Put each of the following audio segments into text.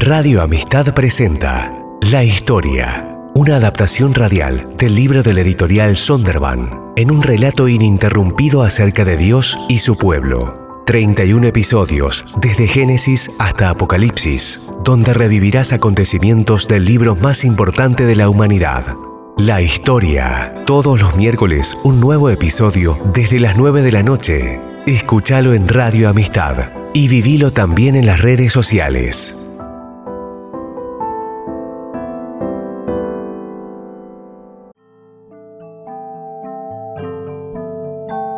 Radio Amistad presenta La Historia, una adaptación radial del libro del editorial Sonderban, en un relato ininterrumpido acerca de Dios y su pueblo. 31 episodios, desde Génesis hasta Apocalipsis, donde revivirás acontecimientos del libro más importante de la humanidad. La historia. Todos los miércoles un nuevo episodio desde las 9 de la noche. Escúchalo en Radio Amistad y vivilo también en las redes sociales.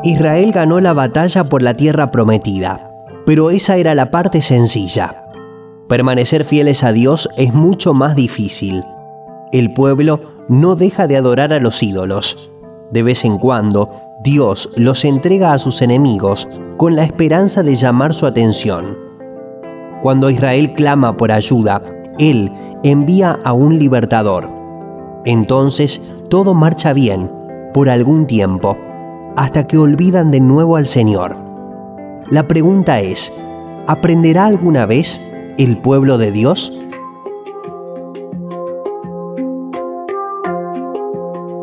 Israel ganó la batalla por la tierra prometida, pero esa era la parte sencilla. Permanecer fieles a Dios es mucho más difícil. El pueblo no deja de adorar a los ídolos. De vez en cuando, Dios los entrega a sus enemigos con la esperanza de llamar su atención. Cuando Israel clama por ayuda, Él envía a un libertador. Entonces todo marcha bien por algún tiempo hasta que olvidan de nuevo al Señor. La pregunta es, ¿aprenderá alguna vez el pueblo de Dios?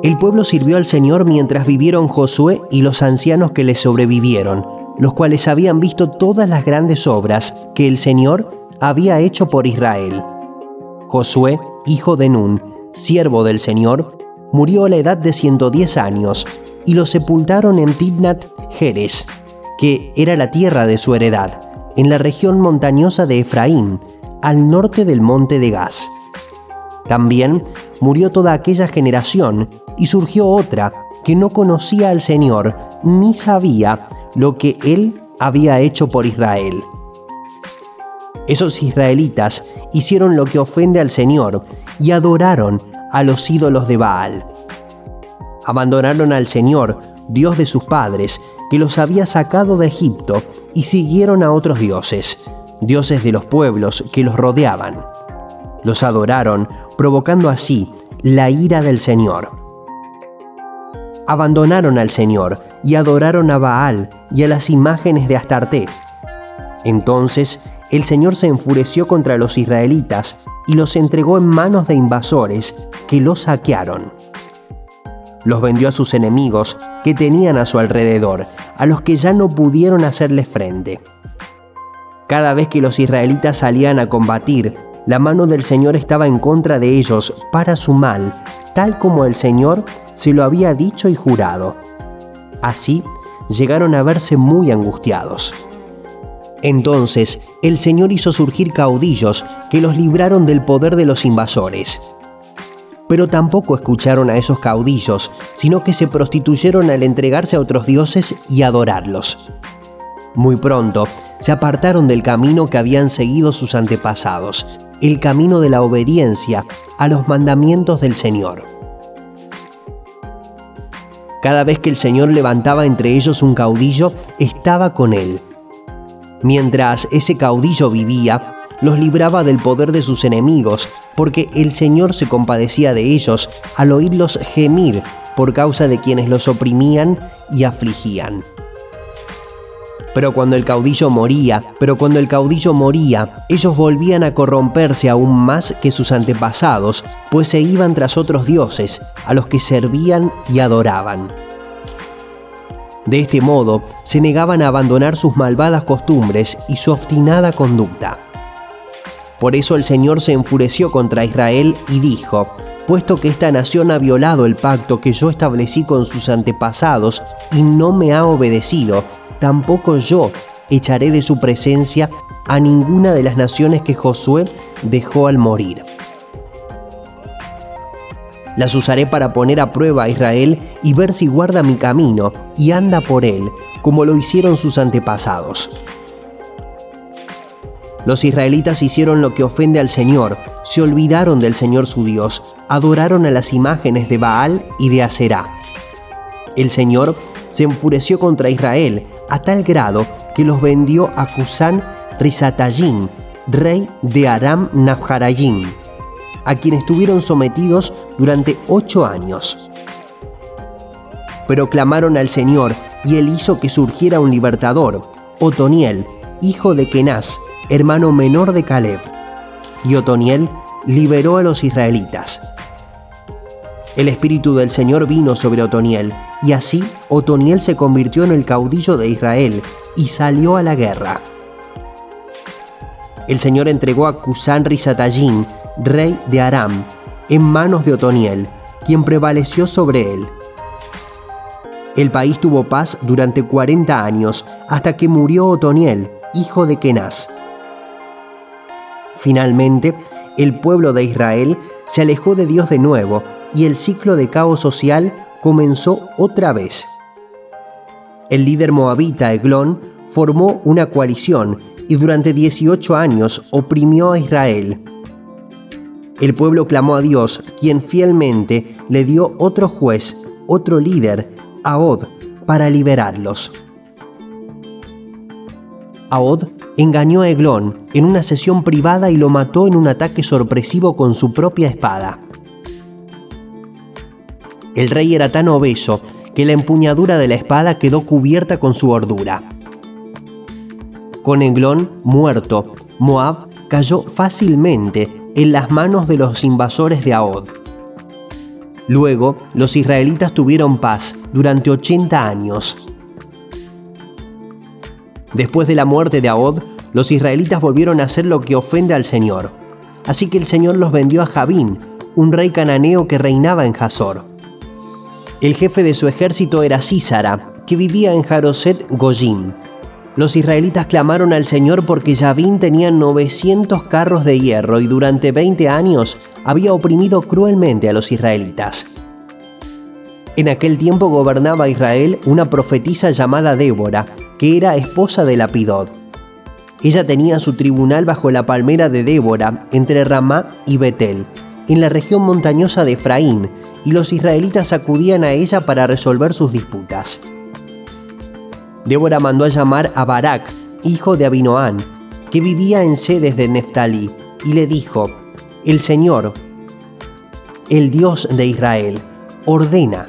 El pueblo sirvió al Señor mientras vivieron Josué y los ancianos que le sobrevivieron, los cuales habían visto todas las grandes obras que el Señor había hecho por Israel. Josué, hijo de Nun, siervo del Señor, murió a la edad de 110 años y lo sepultaron en Tibnat Jerez, que era la tierra de su heredad, en la región montañosa de Efraín, al norte del monte de Gaz. También murió toda aquella generación y surgió otra que no conocía al Señor ni sabía lo que Él había hecho por Israel. Esos israelitas hicieron lo que ofende al Señor y adoraron a los ídolos de Baal abandonaron al Señor, Dios de sus padres, que los había sacado de Egipto, y siguieron a otros dioses, dioses de los pueblos que los rodeaban. Los adoraron, provocando así la ira del Señor. Abandonaron al Señor y adoraron a Baal y a las imágenes de Astarte. Entonces el Señor se enfureció contra los israelitas y los entregó en manos de invasores que los saquearon los vendió a sus enemigos que tenían a su alrededor, a los que ya no pudieron hacerle frente. Cada vez que los israelitas salían a combatir, la mano del Señor estaba en contra de ellos para su mal, tal como el Señor se lo había dicho y jurado. Así llegaron a verse muy angustiados. Entonces el Señor hizo surgir caudillos que los libraron del poder de los invasores pero tampoco escucharon a esos caudillos, sino que se prostituyeron al entregarse a otros dioses y adorarlos. Muy pronto, se apartaron del camino que habían seguido sus antepasados, el camino de la obediencia a los mandamientos del Señor. Cada vez que el Señor levantaba entre ellos un caudillo, estaba con él. Mientras ese caudillo vivía, los libraba del poder de sus enemigos, porque el Señor se compadecía de ellos al oírlos gemir por causa de quienes los oprimían y afligían. Pero cuando el caudillo moría, pero cuando el caudillo moría, ellos volvían a corromperse aún más que sus antepasados, pues se iban tras otros dioses, a los que servían y adoraban. De este modo, se negaban a abandonar sus malvadas costumbres y su obstinada conducta. Por eso el Señor se enfureció contra Israel y dijo, puesto que esta nación ha violado el pacto que yo establecí con sus antepasados y no me ha obedecido, tampoco yo echaré de su presencia a ninguna de las naciones que Josué dejó al morir. Las usaré para poner a prueba a Israel y ver si guarda mi camino y anda por él, como lo hicieron sus antepasados. Los israelitas hicieron lo que ofende al Señor, se olvidaron del Señor su Dios, adoraron a las imágenes de Baal y de Aserá. El Señor se enfureció contra Israel a tal grado que los vendió a Cusán Rizatayín, rey de Aram Nabharayim, a quien estuvieron sometidos durante ocho años. Pero clamaron al Señor y él hizo que surgiera un libertador, Otoniel, hijo de Kenaz, hermano menor de Caleb. y Otoniel liberó a los israelitas. El espíritu del Señor vino sobre Otoniel, y así Otoniel se convirtió en el caudillo de Israel y salió a la guerra. El Señor entregó a Cusán Risatallín, rey de Aram, en manos de Otoniel, quien prevaleció sobre él. El país tuvo paz durante 40 años, hasta que murió Otoniel, hijo de Kenaz. Finalmente, el pueblo de Israel se alejó de Dios de nuevo y el ciclo de caos social comenzó otra vez. El líder moabita Eglón formó una coalición y durante 18 años oprimió a Israel. El pueblo clamó a Dios, quien fielmente le dio otro juez, otro líder, Ahod, para liberarlos. Ahod engañó a Eglón en una sesión privada y lo mató en un ataque sorpresivo con su propia espada. El rey era tan obeso que la empuñadura de la espada quedó cubierta con su hordura. Con Eglón muerto, Moab cayó fácilmente en las manos de los invasores de Ahod. Luego, los israelitas tuvieron paz durante 80 años. Después de la muerte de Ahod, los israelitas volvieron a hacer lo que ofende al Señor. Así que el Señor los vendió a Jabín, un rey cananeo que reinaba en Hazor. El jefe de su ejército era Císara, que vivía en Jaroset Goyim. Los israelitas clamaron al Señor porque Yavin tenía 900 carros de hierro y durante 20 años había oprimido cruelmente a los israelitas. En aquel tiempo gobernaba Israel una profetisa llamada Débora, que era esposa de Lapidot. Ella tenía su tribunal bajo la palmera de Débora, entre Ramá y Betel, en la región montañosa de Efraín, y los israelitas acudían a ella para resolver sus disputas. Débora mandó a llamar a Barak, hijo de Abinoán, que vivía en sedes de Neftalí, y le dijo, El Señor, el Dios de Israel, ordena,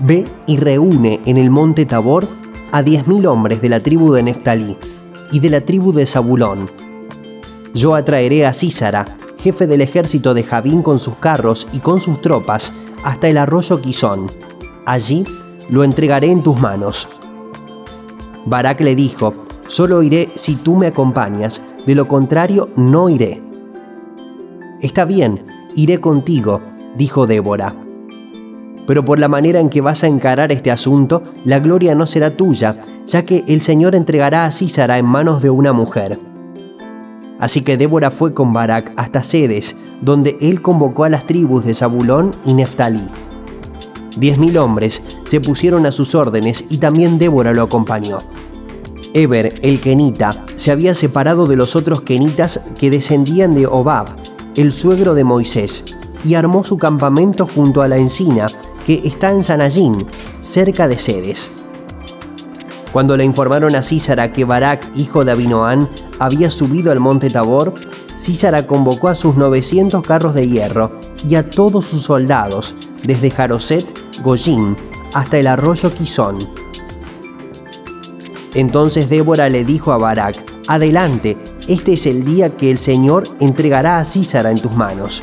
ve y reúne en el monte Tabor a diez mil hombres de la tribu de Neftalí y de la tribu de Zabulón. Yo atraeré a Císara, jefe del ejército de Javín con sus carros y con sus tropas, hasta el arroyo Quizón. Allí lo entregaré en tus manos. Barak le dijo, solo iré si tú me acompañas, de lo contrario no iré. Está bien, iré contigo, dijo Débora. Pero por la manera en que vas a encarar este asunto, la gloria no será tuya, ya que el Señor entregará a Císara en manos de una mujer. Así que Débora fue con Barak hasta Sedes, donde él convocó a las tribus de Zabulón y Neftalí. Diez mil hombres se pusieron a sus órdenes y también Débora lo acompañó. Eber, el kenita, se había separado de los otros kenitas que descendían de Obab, el suegro de Moisés, y armó su campamento junto a la encina que está en Sanallín, cerca de Sedes. Cuando le informaron a Císara que Barak, hijo de Abinoán, había subido al monte Tabor, Císara convocó a sus 900 carros de hierro y a todos sus soldados, desde Jaroset, Goyim, hasta el arroyo Quizón. Entonces Débora le dijo a Barak, Adelante, este es el día que el Señor entregará a Císara en tus manos.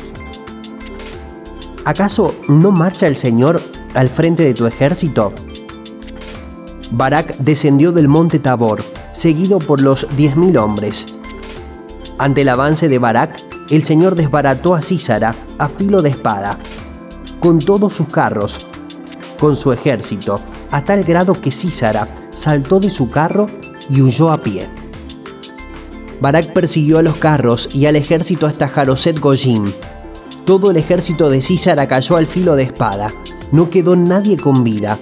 ¿Acaso no marcha el Señor al frente de tu ejército? Barak descendió del monte Tabor, seguido por los diez mil hombres. Ante el avance de Barak, el Señor desbarató a Císara a filo de espada, con todos sus carros, con su ejército, a tal grado que Císara saltó de su carro y huyó a pie. Barak persiguió a los carros y al ejército hasta Jaroset Goyim. Todo el ejército de Císara cayó al filo de espada. No quedó nadie con vida.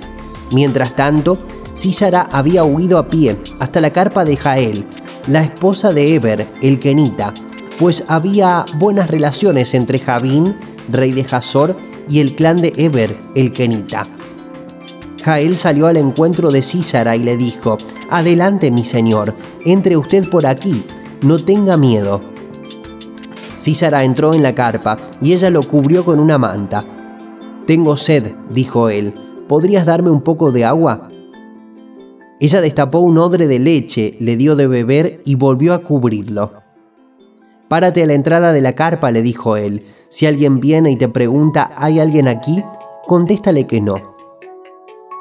Mientras tanto, Císara había huido a pie hasta la carpa de Jael, la esposa de Eber, el kenita, pues había buenas relaciones entre Javín, rey de Hazor, y el clan de Eber, el kenita. Jael salió al encuentro de Císara y le dijo, Adelante, mi señor, entre usted por aquí, no tenga miedo. Císara entró en la carpa y ella lo cubrió con una manta. Tengo sed, dijo él, ¿podrías darme un poco de agua? Ella destapó un odre de leche, le dio de beber y volvió a cubrirlo. Párate a la entrada de la carpa, le dijo él. Si alguien viene y te pregunta, ¿hay alguien aquí? Contéstale que no.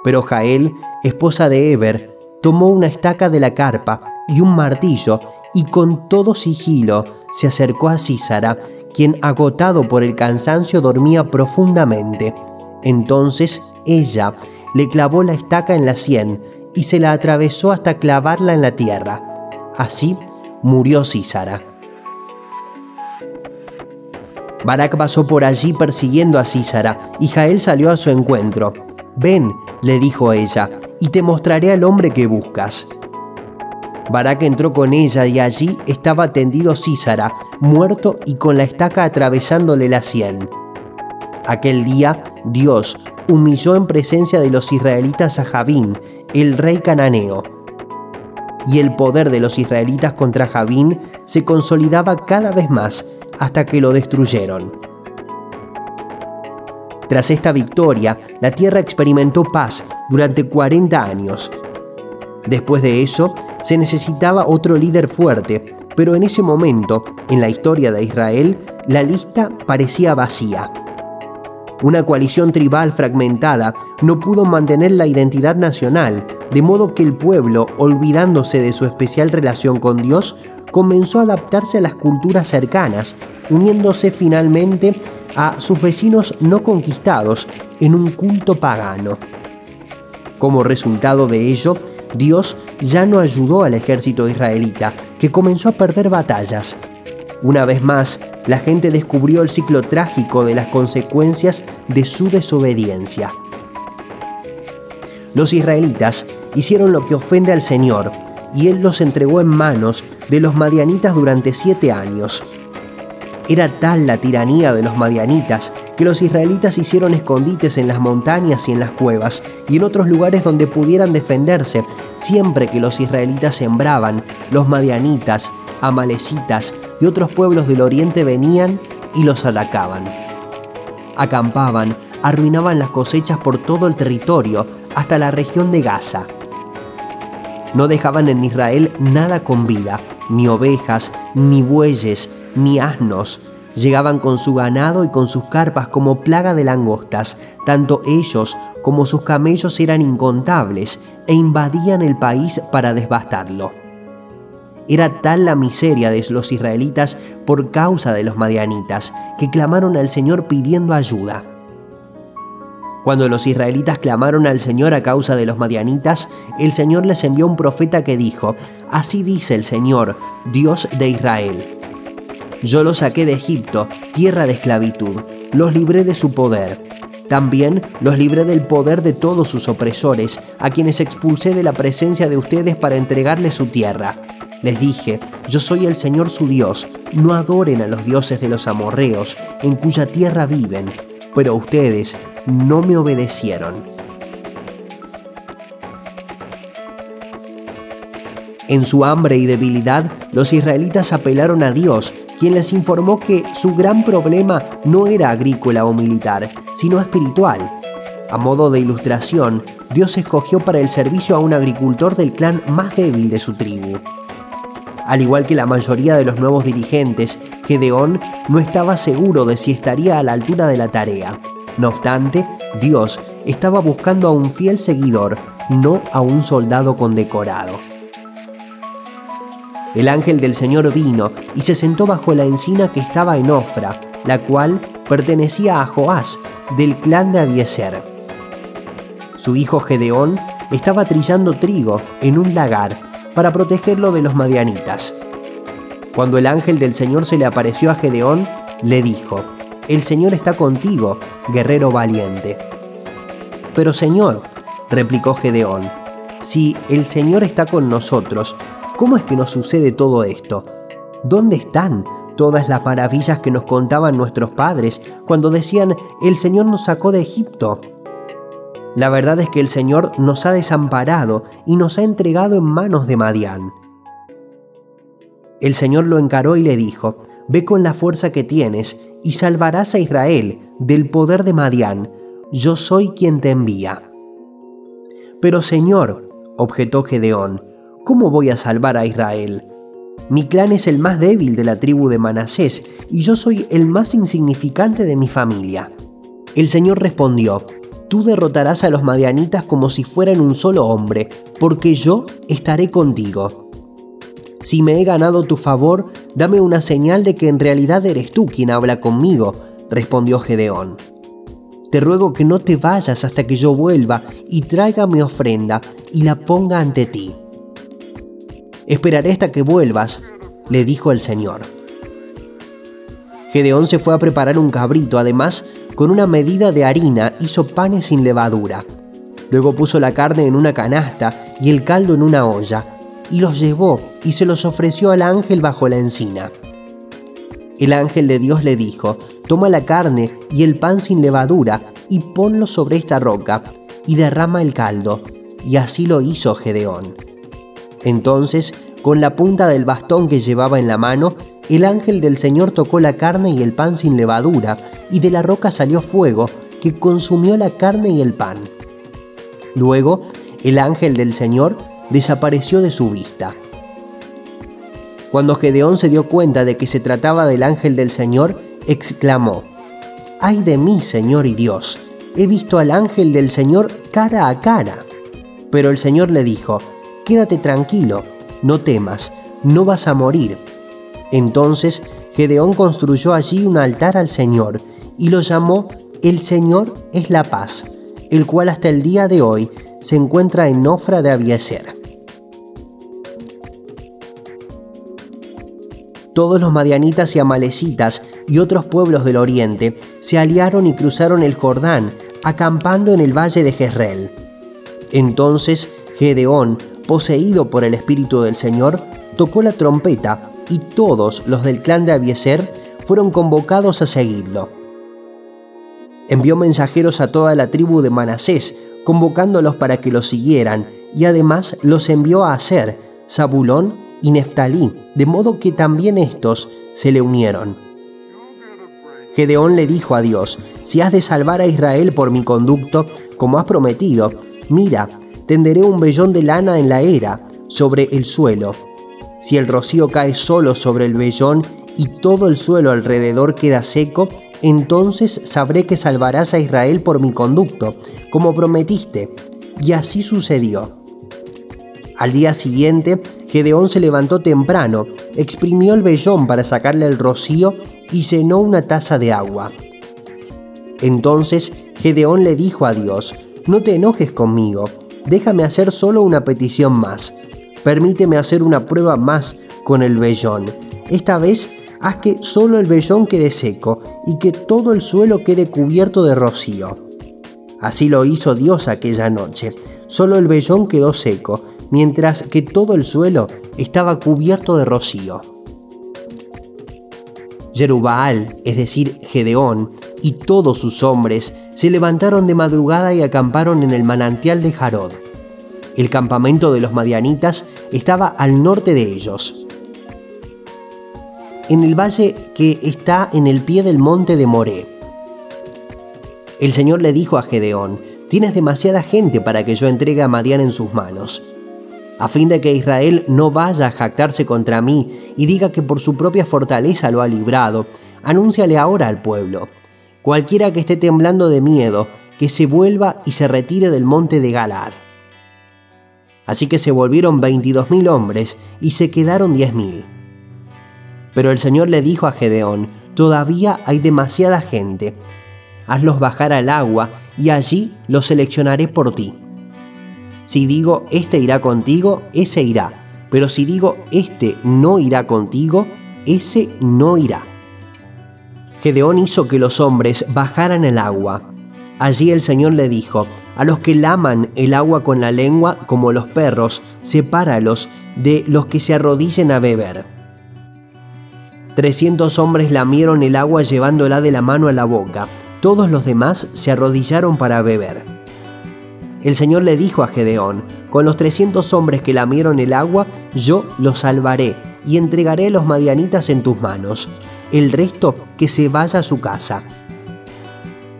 Pero Jael, esposa de Eber, tomó una estaca de la carpa y un martillo y con todo sigilo se acercó a Císara, quien agotado por el cansancio dormía profundamente. Entonces ella le clavó la estaca en la sien y se la atravesó hasta clavarla en la tierra. Así murió Císara. Barak pasó por allí persiguiendo a Císara, y Jael salió a su encuentro. Ven, le dijo ella, y te mostraré al hombre que buscas. Barak entró con ella y allí estaba tendido Císara, muerto y con la estaca atravesándole la sien. Aquel día Dios humilló en presencia de los israelitas a Javín, el rey cananeo. Y el poder de los israelitas contra Javín se consolidaba cada vez más hasta que lo destruyeron. Tras esta victoria, la tierra experimentó paz durante 40 años. Después de eso, se necesitaba otro líder fuerte, pero en ese momento, en la historia de Israel, la lista parecía vacía. Una coalición tribal fragmentada no pudo mantener la identidad nacional, de modo que el pueblo, olvidándose de su especial relación con Dios, comenzó a adaptarse a las culturas cercanas, uniéndose finalmente a sus vecinos no conquistados en un culto pagano. Como resultado de ello, Dios ya no ayudó al ejército israelita, que comenzó a perder batallas. Una vez más, la gente descubrió el ciclo trágico de las consecuencias de su desobediencia. Los israelitas hicieron lo que ofende al Señor, y Él los entregó en manos de los madianitas durante siete años. Era tal la tiranía de los madianitas que los israelitas hicieron escondites en las montañas y en las cuevas y en otros lugares donde pudieran defenderse. Siempre que los israelitas sembraban, los madianitas, amalecitas y otros pueblos del oriente venían y los atacaban. Acampaban, arruinaban las cosechas por todo el territorio, hasta la región de Gaza. No dejaban en Israel nada con vida, ni ovejas, ni bueyes, ni asnos. Llegaban con su ganado y con sus carpas como plaga de langostas. Tanto ellos como sus camellos eran incontables e invadían el país para devastarlo. Era tal la miseria de los israelitas por causa de los madianitas que clamaron al Señor pidiendo ayuda. Cuando los israelitas clamaron al Señor a causa de los madianitas, el Señor les envió un profeta que dijo, Así dice el Señor, Dios de Israel. Yo los saqué de Egipto, tierra de esclavitud, los libré de su poder. También los libré del poder de todos sus opresores, a quienes expulsé de la presencia de ustedes para entregarles su tierra. Les dije, yo soy el Señor su Dios, no adoren a los dioses de los amorreos, en cuya tierra viven pero ustedes no me obedecieron. En su hambre y debilidad, los israelitas apelaron a Dios, quien les informó que su gran problema no era agrícola o militar, sino espiritual. A modo de ilustración, Dios escogió para el servicio a un agricultor del clan más débil de su tribu. Al igual que la mayoría de los nuevos dirigentes, Gedeón no estaba seguro de si estaría a la altura de la tarea. No obstante, Dios estaba buscando a un fiel seguidor, no a un soldado condecorado. El ángel del Señor vino y se sentó bajo la encina que estaba en Ofra, la cual pertenecía a Joás, del clan de Abieser. Su hijo Gedeón estaba trillando trigo en un lagar para protegerlo de los madianitas. Cuando el ángel del Señor se le apareció a Gedeón, le dijo, El Señor está contigo, guerrero valiente. Pero Señor, replicó Gedeón, si el Señor está con nosotros, ¿cómo es que nos sucede todo esto? ¿Dónde están todas las maravillas que nos contaban nuestros padres cuando decían, el Señor nos sacó de Egipto? La verdad es que el Señor nos ha desamparado y nos ha entregado en manos de Madián. El Señor lo encaró y le dijo, Ve con la fuerza que tienes y salvarás a Israel del poder de Madián. Yo soy quien te envía. Pero Señor, objetó Gedeón, ¿cómo voy a salvar a Israel? Mi clan es el más débil de la tribu de Manasés y yo soy el más insignificante de mi familia. El Señor respondió, Tú derrotarás a los madianitas como si fueran un solo hombre, porque yo estaré contigo. Si me he ganado tu favor, dame una señal de que en realidad eres tú quien habla conmigo, respondió Gedeón. Te ruego que no te vayas hasta que yo vuelva y traiga mi ofrenda y la ponga ante ti. Esperaré hasta que vuelvas, le dijo el Señor. Gedeón se fue a preparar un cabrito, además, con una medida de harina hizo panes sin levadura. Luego puso la carne en una canasta y el caldo en una olla, y los llevó y se los ofreció al ángel bajo la encina. El ángel de Dios le dijo, toma la carne y el pan sin levadura y ponlo sobre esta roca, y derrama el caldo. Y así lo hizo Gedeón. Entonces, con la punta del bastón que llevaba en la mano, el ángel del Señor tocó la carne y el pan sin levadura, y de la roca salió fuego que consumió la carne y el pan. Luego, el ángel del Señor desapareció de su vista. Cuando Gedeón se dio cuenta de que se trataba del ángel del Señor, exclamó, ¡Ay de mí, Señor y Dios! He visto al ángel del Señor cara a cara. Pero el Señor le dijo, Quédate tranquilo, no temas, no vas a morir. Entonces Gedeón construyó allí un altar al Señor y lo llamó El Señor es la paz, el cual hasta el día de hoy se encuentra en Nofra de Abieser. Todos los madianitas y amalecitas y otros pueblos del oriente se aliaron y cruzaron el Jordán, acampando en el valle de Jezreel. Entonces Gedeón poseído por el Espíritu del Señor, tocó la trompeta y todos los del clan de Abieser fueron convocados a seguirlo. Envió mensajeros a toda la tribu de Manasés, convocándolos para que lo siguieran, y además los envió a Aser, Zabulón y Neftalí, de modo que también estos se le unieron. Gedeón le dijo a Dios, si has de salvar a Israel por mi conducto, como has prometido, mira, tenderé un vellón de lana en la era, sobre el suelo. Si el rocío cae solo sobre el vellón y todo el suelo alrededor queda seco, entonces sabré que salvarás a Israel por mi conducto, como prometiste. Y así sucedió. Al día siguiente, Gedeón se levantó temprano, exprimió el vellón para sacarle el rocío y llenó una taza de agua. Entonces Gedeón le dijo a Dios, no te enojes conmigo, déjame hacer solo una petición más. Permíteme hacer una prueba más con el vellón. Esta vez haz que solo el vellón quede seco y que todo el suelo quede cubierto de rocío. Así lo hizo Dios aquella noche. Solo el vellón quedó seco, mientras que todo el suelo estaba cubierto de rocío. Jerubaal, es decir, Gedeón, y todos sus hombres se levantaron de madrugada y acamparon en el manantial de Jarod. El campamento de los madianitas estaba al norte de ellos, en el valle que está en el pie del monte de Moré. El Señor le dijo a Gedeón, tienes demasiada gente para que yo entregue a Madián en sus manos. A fin de que Israel no vaya a jactarse contra mí y diga que por su propia fortaleza lo ha librado, anúnciale ahora al pueblo Cualquiera que esté temblando de miedo, que se vuelva y se retire del monte de Galad. Así que se volvieron veintidós mil hombres y se quedaron diez mil. Pero el Señor le dijo a Gedeón, todavía hay demasiada gente. Hazlos bajar al agua y allí los seleccionaré por ti. Si digo, este irá contigo, ese irá. Pero si digo, este no irá contigo, ese no irá. Gedeón hizo que los hombres bajaran el agua. Allí el Señor le dijo, a los que laman el agua con la lengua como los perros, sepáralos de los que se arrodillen a beber. Trescientos hombres lamieron el agua llevándola de la mano a la boca. Todos los demás se arrodillaron para beber. El Señor le dijo a Gedeón, con los trescientos hombres que lamieron el agua, yo los salvaré y entregaré a los madianitas en tus manos el resto que se vaya a su casa.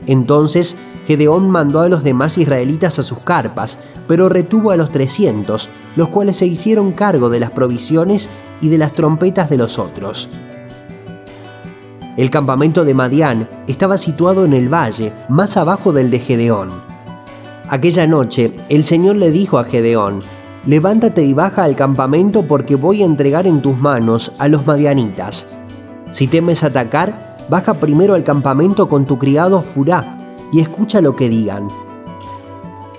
Entonces Gedeón mandó a los demás israelitas a sus carpas, pero retuvo a los trescientos, los cuales se hicieron cargo de las provisiones y de las trompetas de los otros. El campamento de Madián estaba situado en el valle, más abajo del de Gedeón. Aquella noche el Señor le dijo a Gedeón, Levántate y baja al campamento porque voy a entregar en tus manos a los madianitas. Si temes atacar, baja primero al campamento con tu criado Furá y escucha lo que digan.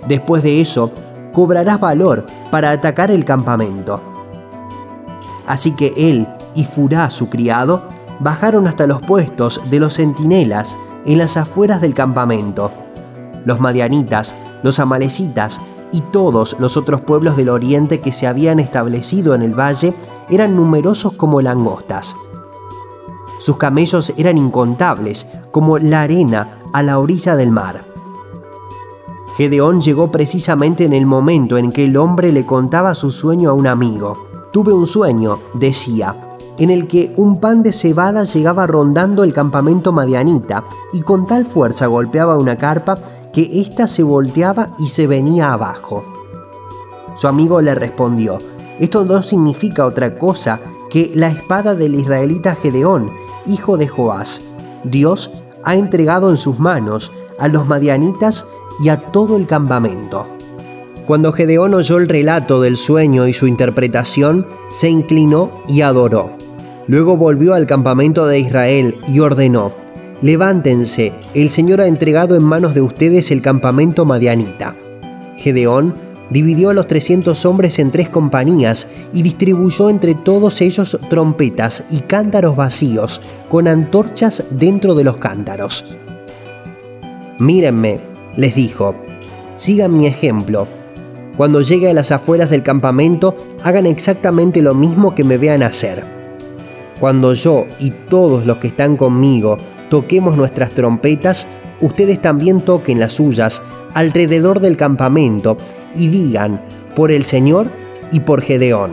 Después de eso, cobrarás valor para atacar el campamento. Así que él y Furá, su criado, bajaron hasta los puestos de los centinelas en las afueras del campamento. Los madianitas, los amalecitas y todos los otros pueblos del oriente que se habían establecido en el valle eran numerosos como langostas. Sus camellos eran incontables, como la arena a la orilla del mar. Gedeón llegó precisamente en el momento en que el hombre le contaba su sueño a un amigo. Tuve un sueño, decía, en el que un pan de cebada llegaba rondando el campamento madianita y con tal fuerza golpeaba una carpa que ésta se volteaba y se venía abajo. Su amigo le respondió, esto no significa otra cosa que la espada del israelita Gedeón, hijo de Joás. Dios ha entregado en sus manos a los madianitas y a todo el campamento. Cuando Gedeón oyó el relato del sueño y su interpretación, se inclinó y adoró. Luego volvió al campamento de Israel y ordenó, Levántense, el Señor ha entregado en manos de ustedes el campamento madianita. Gedeón dividió a los 300 hombres en tres compañías y distribuyó entre todos ellos trompetas y cántaros vacíos, con antorchas dentro de los cántaros. Mírenme, les dijo, sigan mi ejemplo. Cuando llegue a las afueras del campamento, hagan exactamente lo mismo que me vean hacer. Cuando yo y todos los que están conmigo toquemos nuestras trompetas, ustedes también toquen las suyas alrededor del campamento y digan, por el Señor y por Gedeón.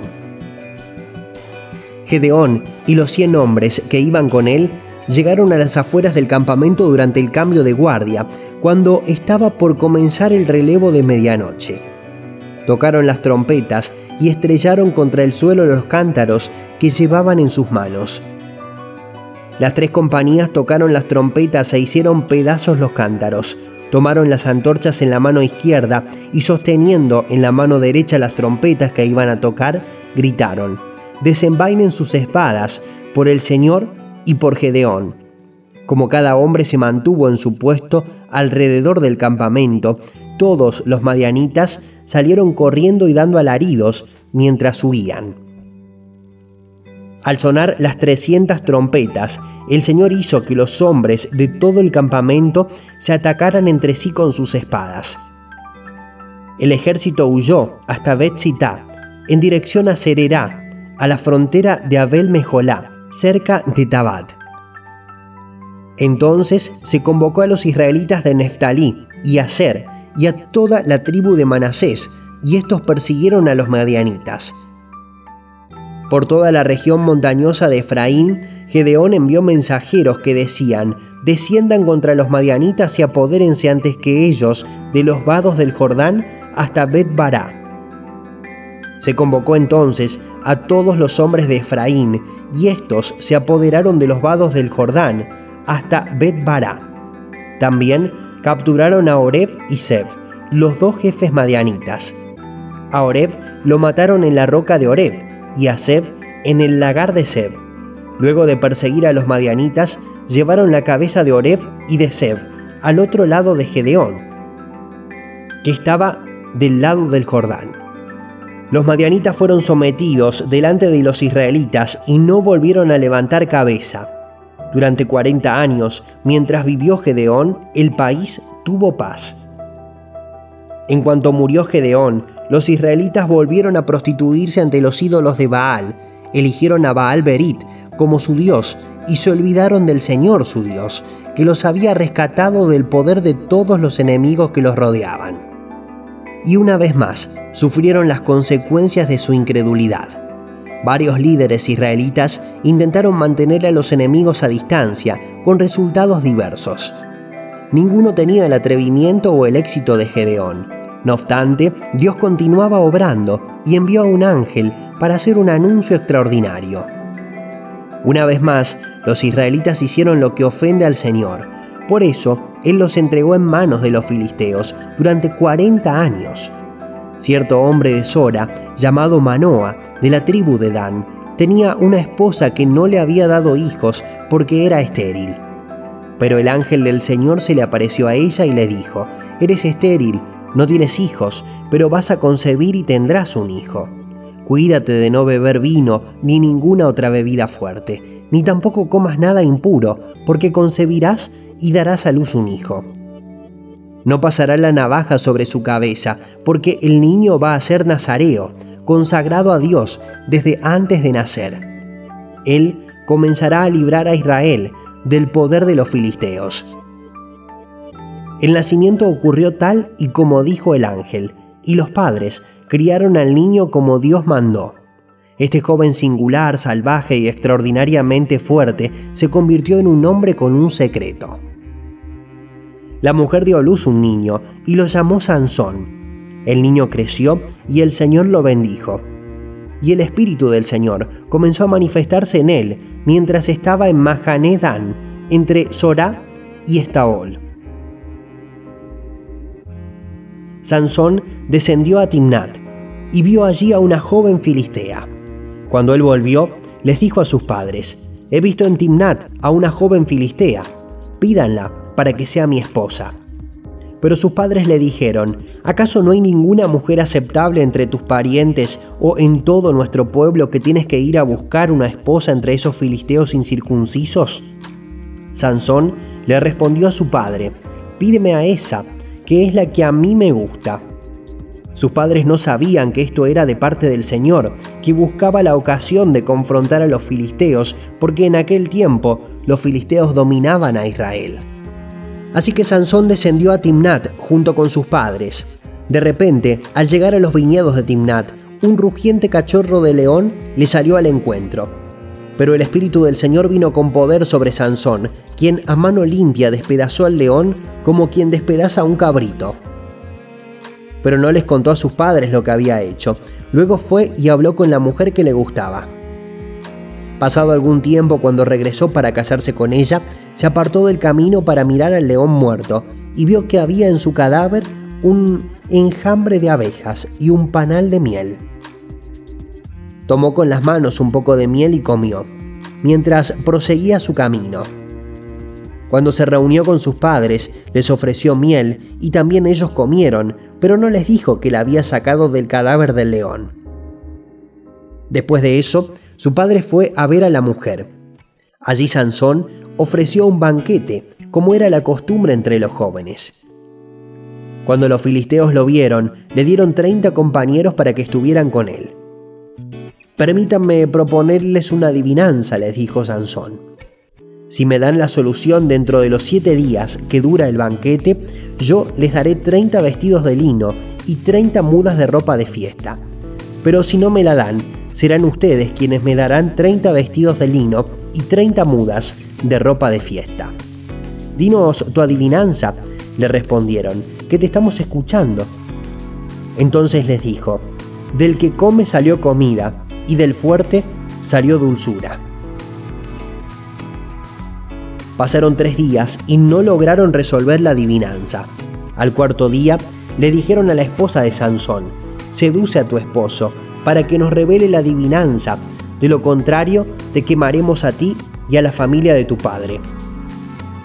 Gedeón y los cien hombres que iban con él llegaron a las afueras del campamento durante el cambio de guardia, cuando estaba por comenzar el relevo de medianoche. Tocaron las trompetas y estrellaron contra el suelo los cántaros que llevaban en sus manos. Las tres compañías tocaron las trompetas e hicieron pedazos los cántaros. Tomaron las antorchas en la mano izquierda y sosteniendo en la mano derecha las trompetas que iban a tocar, gritaron, desenvainen sus espadas por el Señor y por Gedeón. Como cada hombre se mantuvo en su puesto alrededor del campamento, todos los madianitas salieron corriendo y dando alaridos mientras huían. Al sonar las trescientas trompetas, el Señor hizo que los hombres de todo el campamento se atacaran entre sí con sus espadas. El ejército huyó hasta bet en dirección a Sererá, a la frontera de Abel Mejolá, cerca de Tabat. Entonces se convocó a los israelitas de Neftalí y a Ser y a toda la tribu de Manasés, y estos persiguieron a los madianitas. Por toda la región montañosa de Efraín, Gedeón envió mensajeros que decían, desciendan contra los madianitas y apodérense antes que ellos de los vados del Jordán hasta Bet Bará. Se convocó entonces a todos los hombres de Efraín, y estos se apoderaron de los vados del Jordán hasta Bet Bará. También capturaron a Oreb y Seb, los dos jefes madianitas. A Oreb lo mataron en la roca de Oreb y a Seb en el lagar de Seb. Luego de perseguir a los madianitas, llevaron la cabeza de Oreb y de Seb al otro lado de Gedeón, que estaba del lado del Jordán. Los madianitas fueron sometidos delante de los israelitas y no volvieron a levantar cabeza. Durante 40 años, mientras vivió Gedeón, el país tuvo paz. En cuanto murió Gedeón, los israelitas volvieron a prostituirse ante los ídolos de Baal, eligieron a Baal Berit como su Dios y se olvidaron del Señor su Dios, que los había rescatado del poder de todos los enemigos que los rodeaban. Y una vez más, sufrieron las consecuencias de su incredulidad. Varios líderes israelitas intentaron mantener a los enemigos a distancia, con resultados diversos. Ninguno tenía el atrevimiento o el éxito de Gedeón. No obstante, Dios continuaba obrando y envió a un ángel para hacer un anuncio extraordinario. Una vez más, los israelitas hicieron lo que ofende al Señor. Por eso, Él los entregó en manos de los filisteos durante 40 años. Cierto hombre de Sora, llamado Manoa, de la tribu de Dan, tenía una esposa que no le había dado hijos porque era estéril. Pero el ángel del Señor se le apareció a ella y le dijo, Eres estéril, no tienes hijos, pero vas a concebir y tendrás un hijo. Cuídate de no beber vino ni ninguna otra bebida fuerte, ni tampoco comas nada impuro, porque concebirás y darás a luz un hijo. No pasará la navaja sobre su cabeza, porque el niño va a ser nazareo, consagrado a Dios desde antes de nacer. Él comenzará a librar a Israel del poder de los filisteos. El nacimiento ocurrió tal y como dijo el ángel, y los padres criaron al niño como Dios mandó. Este joven singular, salvaje y extraordinariamente fuerte se convirtió en un hombre con un secreto. La mujer dio a luz un niño y lo llamó Sansón. El niño creció y el Señor lo bendijo. Y el Espíritu del Señor comenzó a manifestarse en él mientras estaba en Mahanedán, entre Sorá y Estaol. Sansón descendió a Timnat y vio allí a una joven filistea. Cuando él volvió, les dijo a sus padres, he visto en Timnat a una joven filistea, pídanla para que sea mi esposa. Pero sus padres le dijeron, ¿acaso no hay ninguna mujer aceptable entre tus parientes o en todo nuestro pueblo que tienes que ir a buscar una esposa entre esos filisteos incircuncisos? Sansón le respondió a su padre, pídeme a esa, que es la que a mí me gusta. Sus padres no sabían que esto era de parte del Señor, que buscaba la ocasión de confrontar a los filisteos, porque en aquel tiempo los filisteos dominaban a Israel. Así que Sansón descendió a Timnat junto con sus padres. De repente, al llegar a los viñedos de Timnat, un rugiente cachorro de león le salió al encuentro. Pero el Espíritu del Señor vino con poder sobre Sansón, quien a mano limpia despedazó al león como quien despedaza a un cabrito. Pero no les contó a sus padres lo que había hecho. Luego fue y habló con la mujer que le gustaba. Pasado algún tiempo, cuando regresó para casarse con ella, se apartó del camino para mirar al león muerto y vio que había en su cadáver un enjambre de abejas y un panal de miel. Tomó con las manos un poco de miel y comió, mientras proseguía su camino. Cuando se reunió con sus padres, les ofreció miel y también ellos comieron, pero no les dijo que la había sacado del cadáver del león. Después de eso, su padre fue a ver a la mujer. Allí Sansón ofreció un banquete, como era la costumbre entre los jóvenes. Cuando los filisteos lo vieron, le dieron 30 compañeros para que estuvieran con él. Permítanme proponerles una adivinanza, les dijo Sansón. Si me dan la solución dentro de los siete días que dura el banquete, yo les daré 30 vestidos de lino y 30 mudas de ropa de fiesta. Pero si no me la dan, serán ustedes quienes me darán 30 vestidos de lino y 30 mudas de ropa de fiesta. Dinos tu adivinanza, le respondieron, que te estamos escuchando. Entonces les dijo, del que come salió comida, y del fuerte salió dulzura. Pasaron tres días y no lograron resolver la adivinanza. Al cuarto día le dijeron a la esposa de Sansón, seduce a tu esposo para que nos revele la adivinanza, de lo contrario te quemaremos a ti y a la familia de tu padre.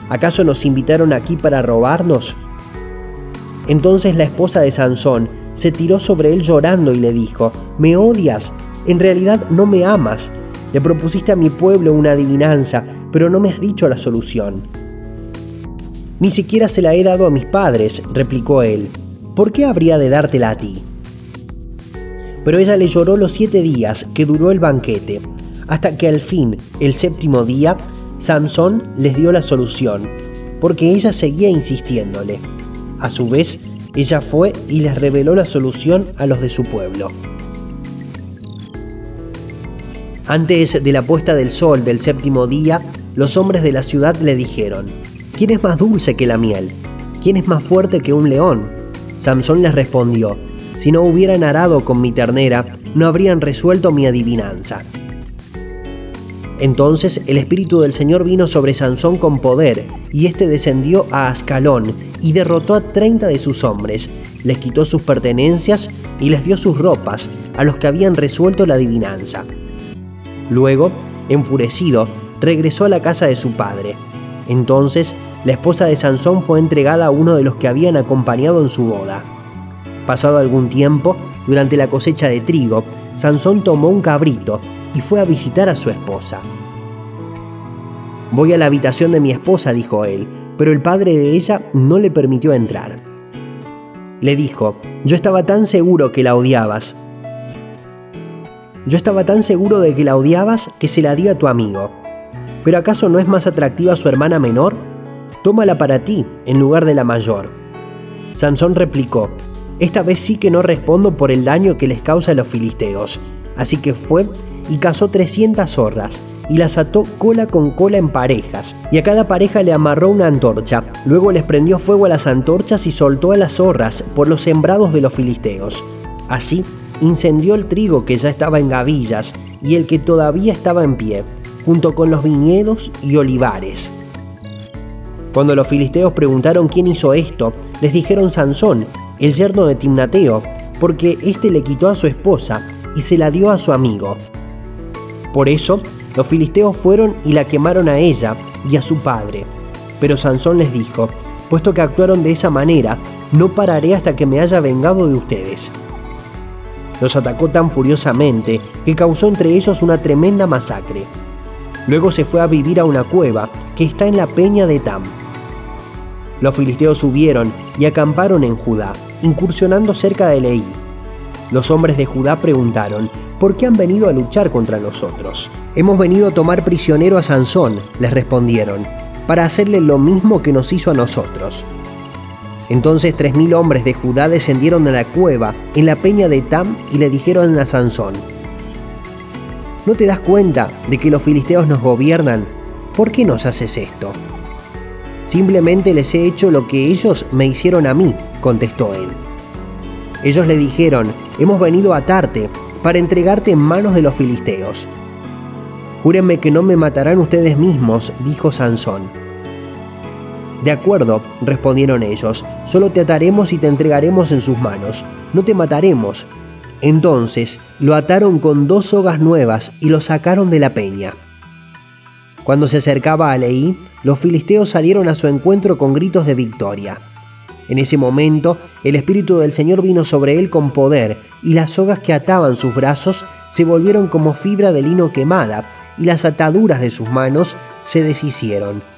¿Acaso nos invitaron aquí para robarnos? Entonces la esposa de Sansón se tiró sobre él llorando y le dijo, ¿me odias? En realidad no me amas. Le propusiste a mi pueblo una adivinanza, pero no me has dicho la solución. Ni siquiera se la he dado a mis padres, replicó él. ¿Por qué habría de dártela a ti? pero ella le lloró los siete días que duró el banquete, hasta que al fin, el séptimo día, Sansón les dio la solución, porque ella seguía insistiéndole. A su vez, ella fue y les reveló la solución a los de su pueblo. Antes de la puesta del sol del séptimo día, los hombres de la ciudad le dijeron, ¿quién es más dulce que la miel? ¿Quién es más fuerte que un león? Samson les respondió, si no hubieran arado con mi ternera, no habrían resuelto mi adivinanza. Entonces el Espíritu del Señor vino sobre Sansón con poder, y éste descendió a Ascalón y derrotó a treinta de sus hombres, les quitó sus pertenencias y les dio sus ropas a los que habían resuelto la adivinanza. Luego, enfurecido, regresó a la casa de su padre. Entonces, la esposa de Sansón fue entregada a uno de los que habían acompañado en su boda. Pasado algún tiempo, durante la cosecha de trigo, Sansón tomó un cabrito y fue a visitar a su esposa. Voy a la habitación de mi esposa, dijo él, pero el padre de ella no le permitió entrar. Le dijo, yo estaba tan seguro que la odiabas. Yo estaba tan seguro de que la odiabas que se la di a tu amigo. ¿Pero acaso no es más atractiva su hermana menor? Tómala para ti en lugar de la mayor. Sansón replicó, esta vez sí que no respondo por el daño que les causa a los filisteos. Así que fue y cazó 300 zorras y las ató cola con cola en parejas, y a cada pareja le amarró una antorcha. Luego les prendió fuego a las antorchas y soltó a las zorras por los sembrados de los filisteos. Así incendió el trigo que ya estaba en gavillas y el que todavía estaba en pie, junto con los viñedos y olivares. Cuando los filisteos preguntaron quién hizo esto, les dijeron Sansón, el yerno de Timnateo, porque éste le quitó a su esposa y se la dio a su amigo. Por eso, los filisteos fueron y la quemaron a ella y a su padre. Pero Sansón les dijo, puesto que actuaron de esa manera, no pararé hasta que me haya vengado de ustedes. Los atacó tan furiosamente que causó entre ellos una tremenda masacre. Luego se fue a vivir a una cueva que está en la peña de Tam. Los filisteos subieron y acamparon en Judá, incursionando cerca de Leí. Los hombres de Judá preguntaron, ¿por qué han venido a luchar contra nosotros? Hemos venido a tomar prisionero a Sansón, les respondieron, para hacerle lo mismo que nos hizo a nosotros. Entonces tres mil hombres de Judá descendieron a la cueva en la peña de Tam y le dijeron a Sansón, ¿No te das cuenta de que los filisteos nos gobiernan? ¿Por qué nos haces esto? Simplemente les he hecho lo que ellos me hicieron a mí, contestó él. Ellos le dijeron, hemos venido a atarte para entregarte en manos de los filisteos. Júrenme que no me matarán ustedes mismos, dijo Sansón. De acuerdo, respondieron ellos, solo te ataremos y te entregaremos en sus manos, no te mataremos. Entonces lo ataron con dos sogas nuevas y lo sacaron de la peña. Cuando se acercaba a Leí, los filisteos salieron a su encuentro con gritos de victoria. En ese momento, el Espíritu del Señor vino sobre él con poder, y las sogas que ataban sus brazos se volvieron como fibra de lino quemada, y las ataduras de sus manos se deshicieron.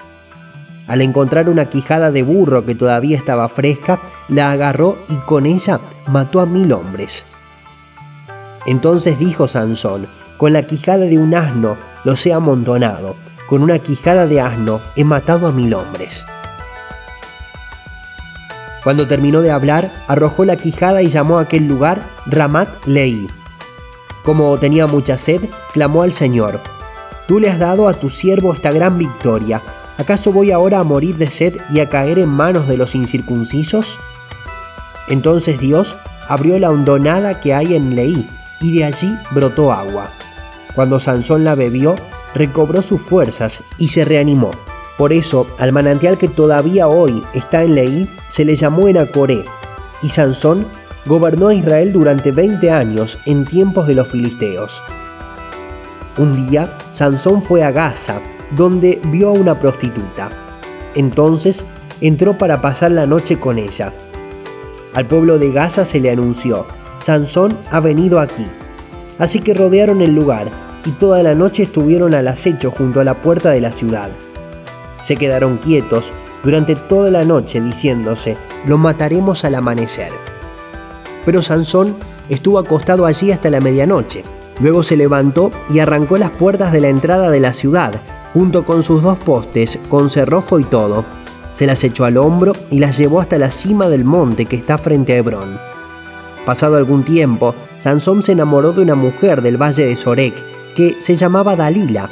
Al encontrar una quijada de burro que todavía estaba fresca, la agarró y con ella mató a mil hombres. Entonces dijo Sansón, con la quijada de un asno los he amontonado, con una quijada de asno he matado a mil hombres. Cuando terminó de hablar, arrojó la quijada y llamó a aquel lugar Ramat Leí. Como tenía mucha sed, clamó al Señor, Tú le has dado a tu siervo esta gran victoria, ¿acaso voy ahora a morir de sed y a caer en manos de los incircuncisos? Entonces Dios abrió la hondonada que hay en Leí, y de allí brotó agua. Cuando Sansón la bebió, recobró sus fuerzas y se reanimó. Por eso, al manantial que todavía hoy está en Leí, se le llamó Enacoré, y Sansón gobernó a Israel durante 20 años en tiempos de los filisteos. Un día, Sansón fue a Gaza, donde vio a una prostituta. Entonces, entró para pasar la noche con ella. Al pueblo de Gaza se le anunció, Sansón ha venido aquí. Así que rodearon el lugar y toda la noche estuvieron al acecho junto a la puerta de la ciudad. Se quedaron quietos durante toda la noche diciéndose, lo mataremos al amanecer. Pero Sansón estuvo acostado allí hasta la medianoche. Luego se levantó y arrancó las puertas de la entrada de la ciudad, junto con sus dos postes, con cerrojo y todo. Se las echó al hombro y las llevó hasta la cima del monte que está frente a Hebrón. Pasado algún tiempo, Sansón se enamoró de una mujer del valle de Sorek, que se llamaba Dalila,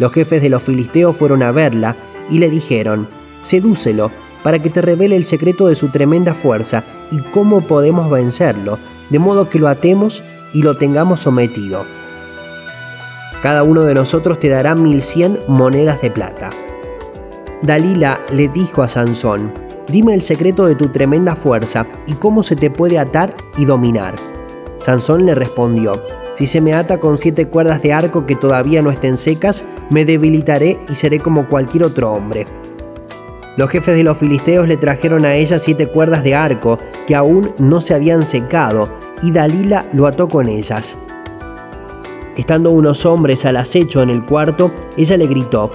los jefes de los filisteos fueron a verla y le dijeron, sedúcelo para que te revele el secreto de su tremenda fuerza y cómo podemos vencerlo, de modo que lo atemos y lo tengamos sometido. Cada uno de nosotros te dará mil cien monedas de plata. Dalila le dijo a Sansón, dime el secreto de tu tremenda fuerza y cómo se te puede atar y dominar. Sansón le respondió, si se me ata con siete cuerdas de arco que todavía no estén secas, me debilitaré y seré como cualquier otro hombre. Los jefes de los filisteos le trajeron a ella siete cuerdas de arco que aún no se habían secado, y Dalila lo ató con ellas. Estando unos hombres al acecho en el cuarto, ella le gritó.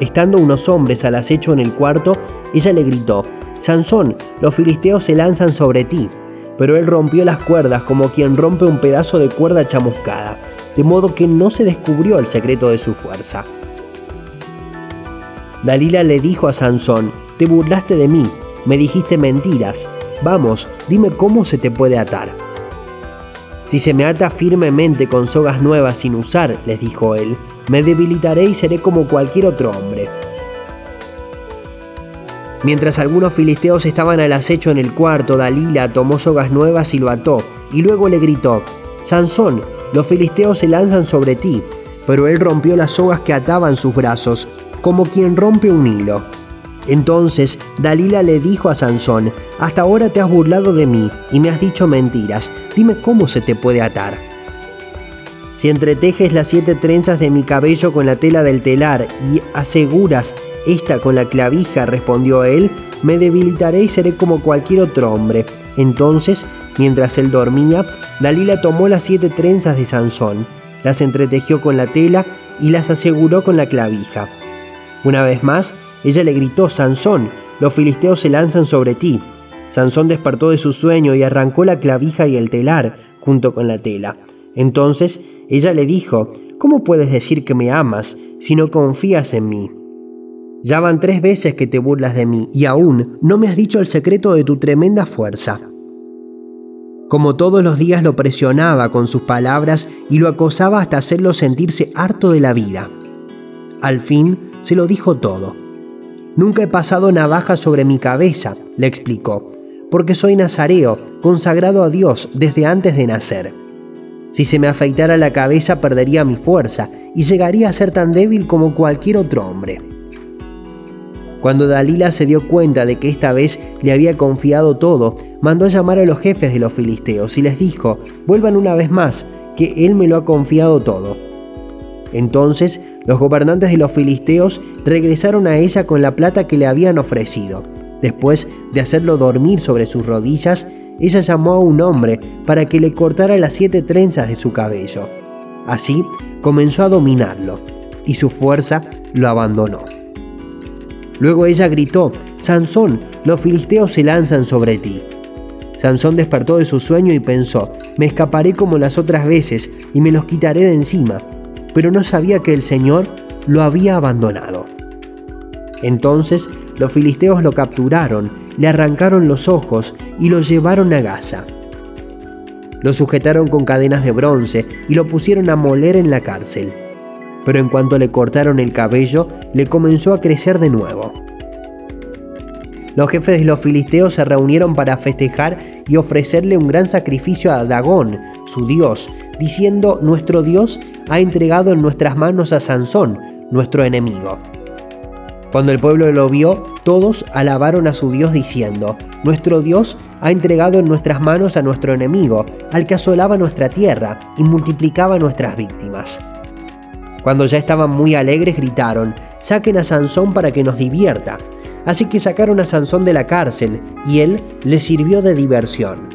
Estando unos hombres al acecho en el cuarto, ella le gritó, Sansón, los filisteos se lanzan sobre ti. Pero él rompió las cuerdas como quien rompe un pedazo de cuerda chamuscada, de modo que no se descubrió el secreto de su fuerza. Dalila le dijo a Sansón, te burlaste de mí, me dijiste mentiras, vamos, dime cómo se te puede atar. Si se me ata firmemente con sogas nuevas sin usar, les dijo él, me debilitaré y seré como cualquier otro hombre. Mientras algunos filisteos estaban al acecho en el cuarto, Dalila tomó sogas nuevas y lo ató, y luego le gritó, Sansón, los filisteos se lanzan sobre ti. Pero él rompió las sogas que ataban sus brazos, como quien rompe un hilo. Entonces Dalila le dijo a Sansón, hasta ahora te has burlado de mí y me has dicho mentiras, dime cómo se te puede atar. Si entretejes las siete trenzas de mi cabello con la tela del telar y aseguras esta con la clavija, respondió él, me debilitaré y seré como cualquier otro hombre. Entonces, mientras él dormía, Dalila tomó las siete trenzas de Sansón, las entretejió con la tela y las aseguró con la clavija. Una vez más, ella le gritó, Sansón, los filisteos se lanzan sobre ti. Sansón despertó de su sueño y arrancó la clavija y el telar junto con la tela. Entonces ella le dijo, ¿cómo puedes decir que me amas si no confías en mí? Ya van tres veces que te burlas de mí y aún no me has dicho el secreto de tu tremenda fuerza. Como todos los días lo presionaba con sus palabras y lo acosaba hasta hacerlo sentirse harto de la vida. Al fin se lo dijo todo. Nunca he pasado navaja sobre mi cabeza, le explicó, porque soy nazareo, consagrado a Dios desde antes de nacer. Si se me afeitara la cabeza perdería mi fuerza y llegaría a ser tan débil como cualquier otro hombre. Cuando Dalila se dio cuenta de que esta vez le había confiado todo, mandó a llamar a los jefes de los filisteos y les dijo, vuelvan una vez más, que él me lo ha confiado todo. Entonces los gobernantes de los filisteos regresaron a ella con la plata que le habían ofrecido. Después de hacerlo dormir sobre sus rodillas, ella llamó a un hombre para que le cortara las siete trenzas de su cabello. Así comenzó a dominarlo, y su fuerza lo abandonó. Luego ella gritó, Sansón, los filisteos se lanzan sobre ti. Sansón despertó de su sueño y pensó, me escaparé como las otras veces y me los quitaré de encima pero no sabía que el Señor lo había abandonado. Entonces los filisteos lo capturaron, le arrancaron los ojos y lo llevaron a Gaza. Lo sujetaron con cadenas de bronce y lo pusieron a moler en la cárcel. Pero en cuanto le cortaron el cabello, le comenzó a crecer de nuevo. Los jefes de los filisteos se reunieron para festejar y ofrecerle un gran sacrificio a Dagón, su dios, diciendo, Nuestro Dios ha entregado en nuestras manos a Sansón, nuestro enemigo. Cuando el pueblo lo vio, todos alabaron a su Dios diciendo, Nuestro Dios ha entregado en nuestras manos a nuestro enemigo, al que asolaba nuestra tierra y multiplicaba nuestras víctimas. Cuando ya estaban muy alegres gritaron, Saquen a Sansón para que nos divierta. Así que sacaron a Sansón de la cárcel y él le sirvió de diversión.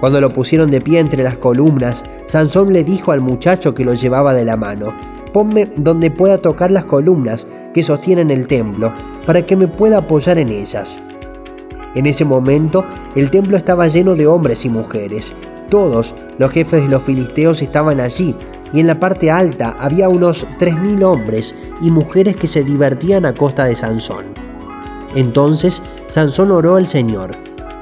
Cuando lo pusieron de pie entre las columnas, Sansón le dijo al muchacho que lo llevaba de la mano, ponme donde pueda tocar las columnas que sostienen el templo, para que me pueda apoyar en ellas. En ese momento, el templo estaba lleno de hombres y mujeres. Todos los jefes de los filisteos estaban allí, y en la parte alta había unos 3.000 hombres y mujeres que se divertían a costa de Sansón. Entonces Sansón oró al Señor.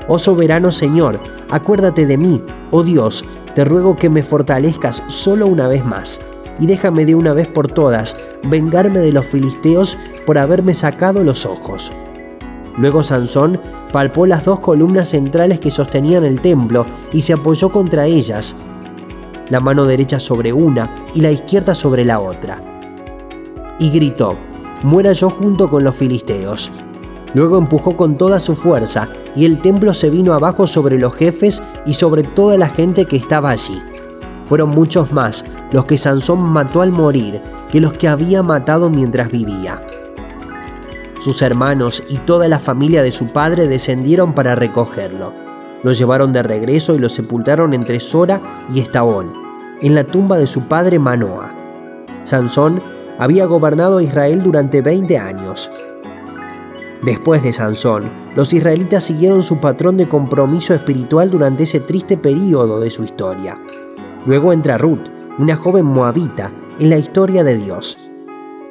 Oh soberano Señor, acuérdate de mí, oh Dios, te ruego que me fortalezcas solo una vez más, y déjame de una vez por todas vengarme de los filisteos por haberme sacado los ojos. Luego Sansón palpó las dos columnas centrales que sostenían el templo y se apoyó contra ellas. la mano derecha sobre una y la izquierda sobre la otra. Y gritó, muera yo junto con los filisteos. Luego empujó con toda su fuerza y el templo se vino abajo sobre los jefes y sobre toda la gente que estaba allí. Fueron muchos más los que Sansón mató al morir que los que había matado mientras vivía. Sus hermanos y toda la familia de su padre descendieron para recogerlo. Lo llevaron de regreso y lo sepultaron entre Sora y Estaón, en la tumba de su padre Manoa. Sansón había gobernado a Israel durante 20 años. Después de Sansón, los israelitas siguieron su patrón de compromiso espiritual durante ese triste período de su historia. Luego entra Ruth, una joven moabita, en la historia de Dios.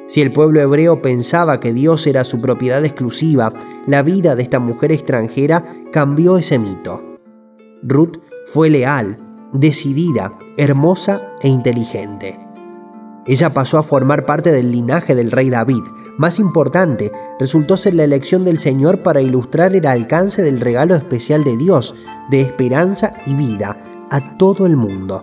Si el pueblo hebreo pensaba que Dios era su propiedad exclusiva, la vida de esta mujer extranjera cambió ese mito. Ruth fue leal, decidida, hermosa e inteligente. Ella pasó a formar parte del linaje del rey David. Más importante, resultó ser la elección del Señor para ilustrar el alcance del regalo especial de Dios, de esperanza y vida, a todo el mundo.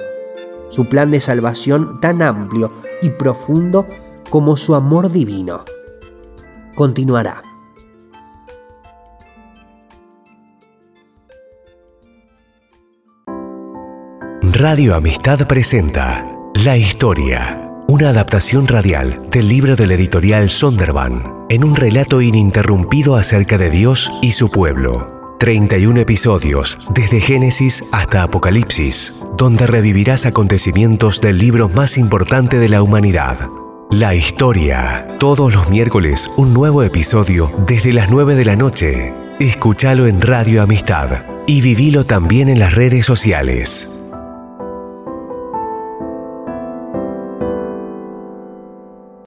Su plan de salvación tan amplio y profundo como su amor divino. Continuará. Radio Amistad presenta La Historia, una adaptación radial del libro del editorial Sonderban, en un relato ininterrumpido acerca de Dios y su pueblo. 31 episodios, desde Génesis hasta Apocalipsis, donde revivirás acontecimientos del libro más importante de la humanidad. La historia. Todos los miércoles un nuevo episodio desde las 9 de la noche. Escúchalo en Radio Amistad y vivilo también en las redes sociales.